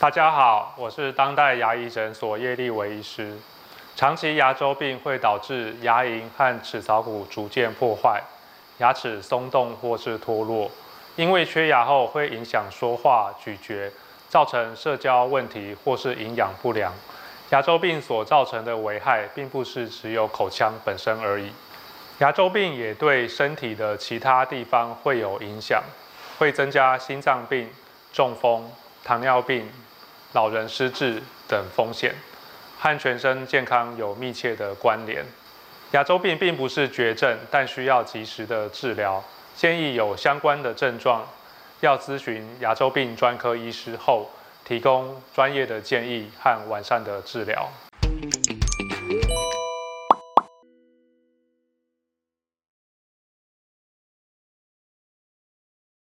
大家好，我是当代牙医诊所叶立维医师。长期牙周病会导致牙龈和齿槽骨逐渐破坏，牙齿松动或是脱落。因为缺牙后会影响说话、咀嚼，造成社交问题或是营养不良。牙周病所造成的危害，并不是只有口腔本身而已。牙周病也对身体的其他地方会有影响，会增加心脏病、中风、糖尿病。老人失智等风险和全身健康有密切的关联。牙周病并不是绝症，但需要及时的治疗。建议有相关的症状，要咨询牙周病专科医师后，提供专业的建议和完善的治疗。